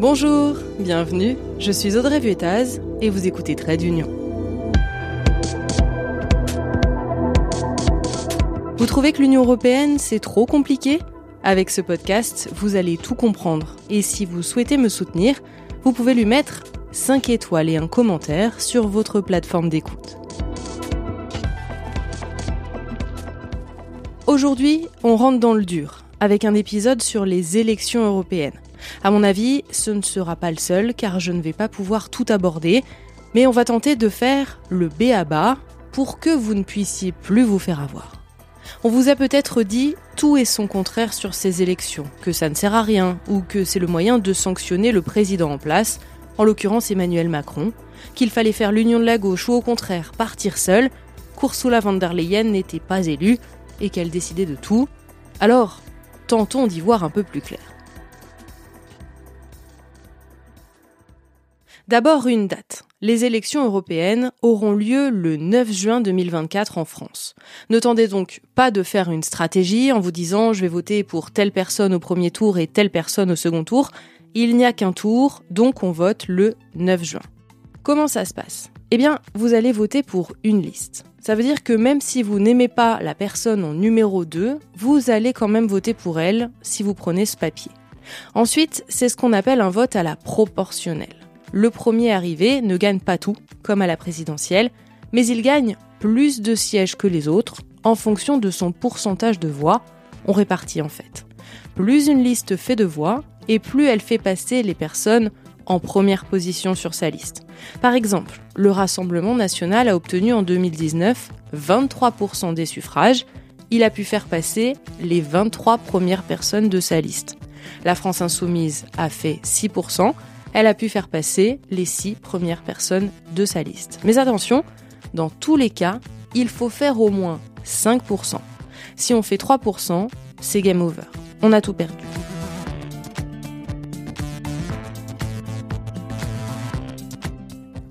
Bonjour, bienvenue, je suis Audrey Vuettaz et vous écoutez Trade d'Union. Vous trouvez que l'Union européenne, c'est trop compliqué? Avec ce podcast, vous allez tout comprendre. Et si vous souhaitez me soutenir, vous pouvez lui mettre 5 étoiles et un commentaire sur votre plateforme d'écoute. Aujourd'hui, on rentre dans le dur, avec un épisode sur les élections européennes. À mon avis, ce ne sera pas le seul, car je ne vais pas pouvoir tout aborder, mais on va tenter de faire le B à bas pour que vous ne puissiez plus vous faire avoir. On vous a peut-être dit tout et son contraire sur ces élections, que ça ne sert à rien, ou que c'est le moyen de sanctionner le président en place, en l'occurrence Emmanuel Macron, qu'il fallait faire l'union de la gauche ou au contraire partir seul, qu'Ursula von der Leyen n'était pas élue et qu'elle décidait de tout. Alors, tentons d'y voir un peu plus clair. D'abord une date. Les élections européennes auront lieu le 9 juin 2024 en France. Ne tendez donc pas de faire une stratégie en vous disant je vais voter pour telle personne au premier tour et telle personne au second tour. Il n'y a qu'un tour, donc on vote le 9 juin. Comment ça se passe? Eh bien, vous allez voter pour une liste. Ça veut dire que même si vous n'aimez pas la personne en numéro 2, vous allez quand même voter pour elle si vous prenez ce papier. Ensuite, c'est ce qu'on appelle un vote à la proportionnelle le premier arrivé ne gagne pas tout, comme à la présidentielle, mais il gagne plus de sièges que les autres en fonction de son pourcentage de voix. On répartit en fait. Plus une liste fait de voix, et plus elle fait passer les personnes en première position sur sa liste. Par exemple, le Rassemblement national a obtenu en 2019 23% des suffrages. Il a pu faire passer les 23 premières personnes de sa liste. La France insoumise a fait 6%, elle a pu faire passer les six premières personnes de sa liste. Mais attention, dans tous les cas, il faut faire au moins 5%. Si on fait 3%, c'est game over. On a tout perdu.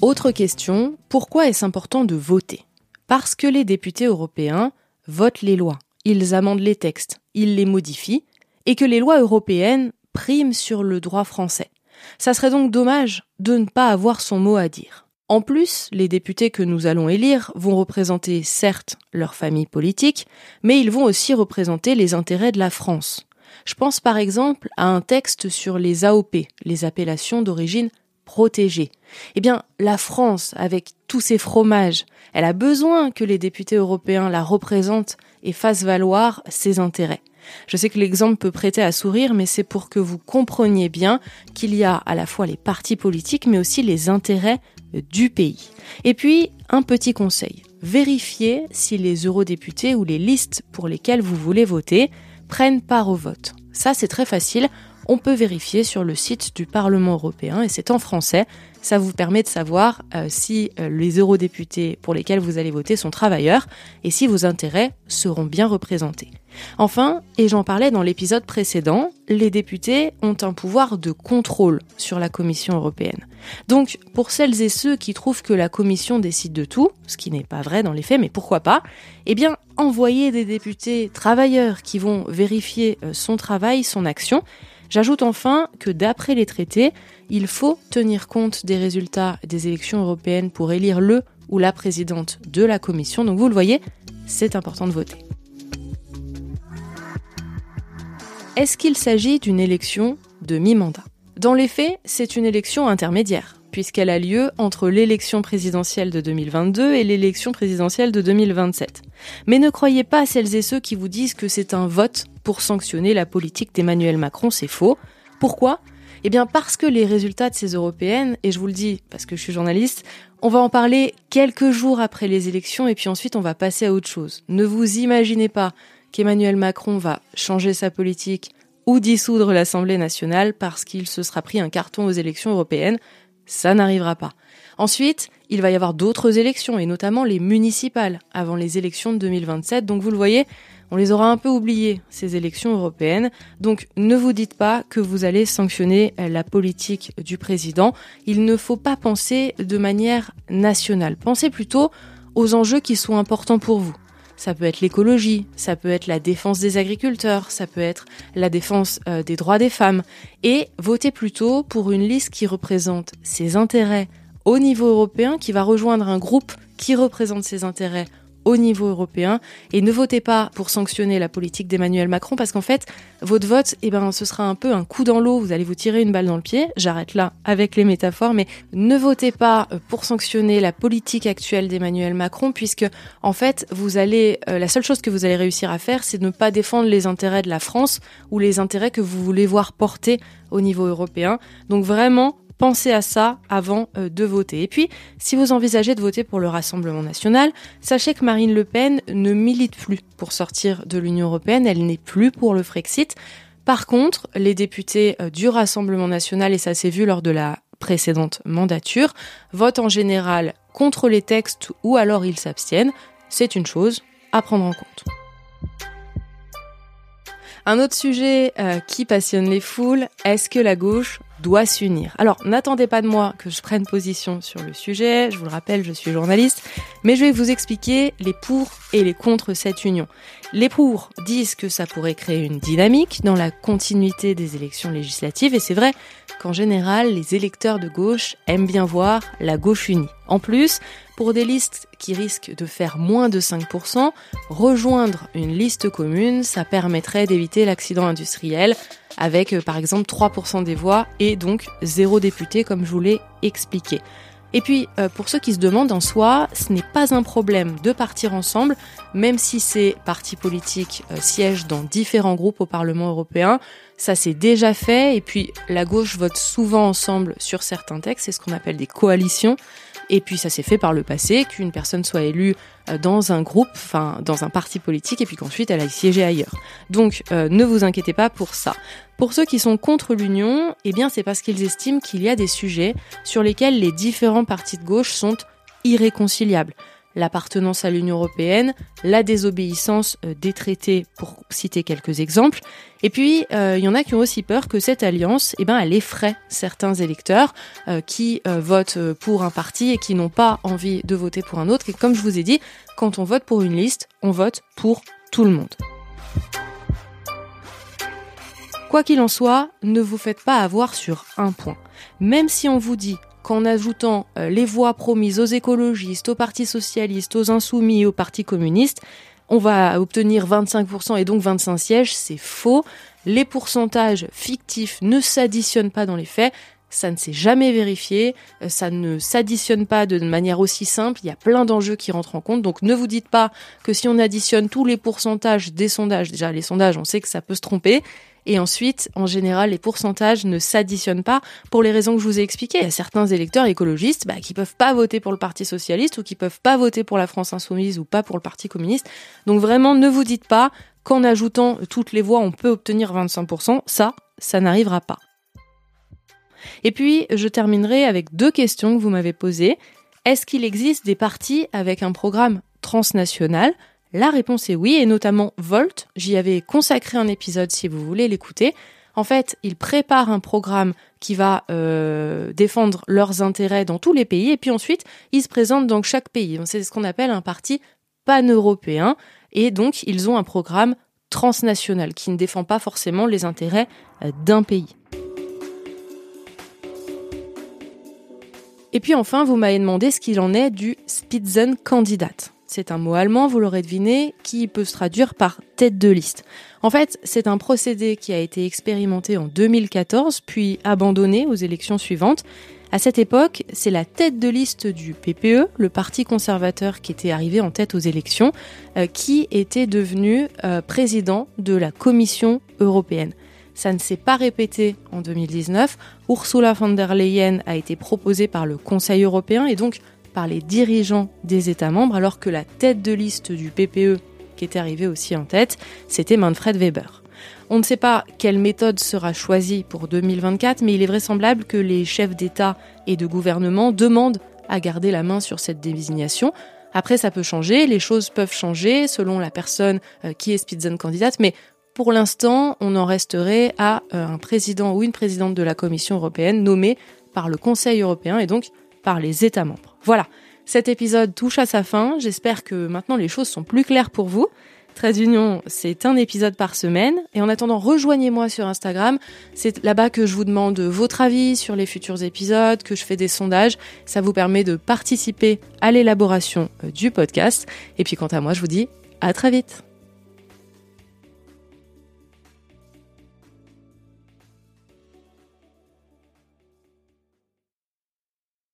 Autre question, pourquoi est-ce important de voter? Parce que les députés européens votent les lois, ils amendent les textes, ils les modifient, et que les lois européennes priment sur le droit français. Ça serait donc dommage de ne pas avoir son mot à dire. En plus, les députés que nous allons élire vont représenter certes leur famille politique, mais ils vont aussi représenter les intérêts de la France. Je pense par exemple à un texte sur les AOP, les appellations d'origine protégée. Eh bien, la France, avec tous ses fromages, elle a besoin que les députés européens la représentent et fassent valoir ses intérêts. Je sais que l'exemple peut prêter à sourire, mais c'est pour que vous compreniez bien qu'il y a à la fois les partis politiques, mais aussi les intérêts du pays. Et puis, un petit conseil. Vérifiez si les eurodéputés ou les listes pour lesquelles vous voulez voter prennent part au vote. Ça, c'est très facile. On peut vérifier sur le site du Parlement européen et c'est en français. Ça vous permet de savoir euh, si euh, les eurodéputés pour lesquels vous allez voter sont travailleurs et si vos intérêts seront bien représentés. Enfin, et j'en parlais dans l'épisode précédent, les députés ont un pouvoir de contrôle sur la Commission européenne. Donc, pour celles et ceux qui trouvent que la Commission décide de tout, ce qui n'est pas vrai dans les faits, mais pourquoi pas, eh bien, envoyer des députés travailleurs qui vont vérifier euh, son travail, son action. J'ajoute enfin que d'après les traités, il faut tenir compte des résultats des élections européennes pour élire le ou la présidente de la Commission. Donc vous le voyez, c'est important de voter. Est-ce qu'il s'agit d'une élection de mi-mandat? Dans les faits, c'est une élection intermédiaire, puisqu'elle a lieu entre l'élection présidentielle de 2022 et l'élection présidentielle de 2027. Mais ne croyez pas celles et ceux qui vous disent que c'est un vote pour sanctionner la politique d'Emmanuel Macron, c'est faux. Pourquoi? Eh bien parce que les résultats de ces européennes, et je vous le dis parce que je suis journaliste, on va en parler quelques jours après les élections et puis ensuite on va passer à autre chose. Ne vous imaginez pas qu'Emmanuel Macron va changer sa politique ou dissoudre l'Assemblée nationale parce qu'il se sera pris un carton aux élections européennes. Ça n'arrivera pas. Ensuite, il va y avoir d'autres élections, et notamment les municipales, avant les élections de 2027. Donc vous le voyez, on les aura un peu oubliées, ces élections européennes. Donc ne vous dites pas que vous allez sanctionner la politique du président. Il ne faut pas penser de manière nationale. Pensez plutôt aux enjeux qui sont importants pour vous ça peut être l'écologie, ça peut être la défense des agriculteurs, ça peut être la défense euh, des droits des femmes, et votez plutôt pour une liste qui représente ses intérêts au niveau européen, qui va rejoindre un groupe qui représente ses intérêts au niveau européen et ne votez pas pour sanctionner la politique d'Emmanuel Macron parce qu'en fait, votre vote, eh ben, ce sera un peu un coup dans l'eau, vous allez vous tirer une balle dans le pied. J'arrête là avec les métaphores, mais ne votez pas euh, pour sanctionner la politique actuelle d'Emmanuel Macron puisque, en fait, vous allez, euh, la seule chose que vous allez réussir à faire, c'est de ne pas défendre les intérêts de la France ou les intérêts que vous voulez voir porter au niveau européen. Donc vraiment, Pensez à ça avant euh, de voter. Et puis, si vous envisagez de voter pour le Rassemblement national, sachez que Marine Le Pen ne milite plus pour sortir de l'Union européenne, elle n'est plus pour le Frexit. Par contre, les députés euh, du Rassemblement national, et ça s'est vu lors de la précédente mandature, votent en général contre les textes ou alors ils s'abstiennent. C'est une chose à prendre en compte. Un autre sujet euh, qui passionne les foules, est-ce que la gauche doit s'unir. Alors, n'attendez pas de moi que je prenne position sur le sujet, je vous le rappelle, je suis journaliste, mais je vais vous expliquer les pour et les contre cette union. Les pour disent que ça pourrait créer une dynamique dans la continuité des élections législatives, et c'est vrai qu'en général, les électeurs de gauche aiment bien voir la gauche unie. En plus, pour des listes qui risquent de faire moins de 5%, rejoindre une liste commune, ça permettrait d'éviter l'accident industriel avec euh, par exemple 3% des voix et donc zéro député comme je vous l'ai expliqué. Et puis, euh, pour ceux qui se demandent en soi, ce n'est pas un problème de partir ensemble, même si ces partis politiques euh, siègent dans différents groupes au Parlement européen. Ça c'est déjà fait, et puis la gauche vote souvent ensemble sur certains textes, c'est ce qu'on appelle des coalitions. Et puis ça s'est fait par le passé, qu'une personne soit élue euh, dans un groupe, enfin dans un parti politique, et puis qu'ensuite elle aille siéger ailleurs. Donc euh, ne vous inquiétez pas pour ça. Pour ceux qui sont contre l'union, eh bien c'est parce qu'ils estiment qu'il y a des sujets sur lesquels les différents partis de gauche sont irréconciliables l'appartenance à l'Union européenne, la désobéissance euh, des traités, pour citer quelques exemples. Et puis, euh, il y en a qui ont aussi peur que cette alliance, eh ben, elle effraie certains électeurs euh, qui votent pour un parti et qui n'ont pas envie de voter pour un autre. Et comme je vous ai dit, quand on vote pour une liste, on vote pour tout le monde. Quoi qu'il en soit, ne vous faites pas avoir sur un point. Même si on vous dit qu'en ajoutant euh, les voix promises aux écologistes, aux partis socialistes, aux insoumis aux partis communistes, on va obtenir 25% et donc 25 sièges, c'est faux. Les pourcentages fictifs ne s'additionnent pas dans les faits. Ça ne s'est jamais vérifié, euh, ça ne s'additionne pas de manière aussi simple, il y a plein d'enjeux qui rentrent en compte, donc ne vous dites pas que si on additionne tous les pourcentages des sondages, déjà les sondages on sait que ça peut se tromper, et ensuite, en général, les pourcentages ne s'additionnent pas pour les raisons que je vous ai expliquées. Il y a certains électeurs écologistes bah, qui peuvent pas voter pour le Parti socialiste ou qui peuvent pas voter pour la France insoumise ou pas pour le Parti communiste. Donc vraiment, ne vous dites pas qu'en ajoutant toutes les voix, on peut obtenir 25%. Ça, ça n'arrivera pas. Et puis, je terminerai avec deux questions que vous m'avez posées. Est-ce qu'il existe des partis avec un programme transnational? La réponse est oui, et notamment Volt. J'y avais consacré un épisode si vous voulez l'écouter. En fait, ils préparent un programme qui va euh, défendre leurs intérêts dans tous les pays, et puis ensuite, ils se présentent dans chaque pays. C'est ce qu'on appelle un parti pan-européen, et donc ils ont un programme transnational qui ne défend pas forcément les intérêts euh, d'un pays. Et puis enfin, vous m'avez demandé ce qu'il en est du Spitzenkandidat. C'est un mot allemand, vous l'aurez deviné, qui peut se traduire par tête de liste. En fait, c'est un procédé qui a été expérimenté en 2014, puis abandonné aux élections suivantes. À cette époque, c'est la tête de liste du PPE, le parti conservateur qui était arrivé en tête aux élections, euh, qui était devenu euh, président de la Commission européenne. Ça ne s'est pas répété en 2019. Ursula von der Leyen a été proposée par le Conseil européen et donc par les dirigeants des États membres, alors que la tête de liste du PPE, qui était arrivée aussi en tête, c'était Manfred Weber. On ne sait pas quelle méthode sera choisie pour 2024, mais il est vraisemblable que les chefs d'État et de gouvernement demandent à garder la main sur cette désignation. Après, ça peut changer, les choses peuvent changer selon la personne euh, qui est Spitzenkandidat, mais pour l'instant, on en resterait à euh, un président ou une présidente de la Commission européenne nommée par le Conseil européen et donc par les États membres. Voilà, Cet épisode touche à sa fin. J'espère que maintenant les choses sont plus claires pour vous. Trade Union, c'est un épisode par semaine. Et en attendant, rejoignez-moi sur Instagram. C'est là-bas que je vous demande votre avis sur les futurs épisodes, que je fais des sondages. Ça vous permet de participer à l'élaboration euh, du podcast. Et puis quant à moi, je vous dis à très vite.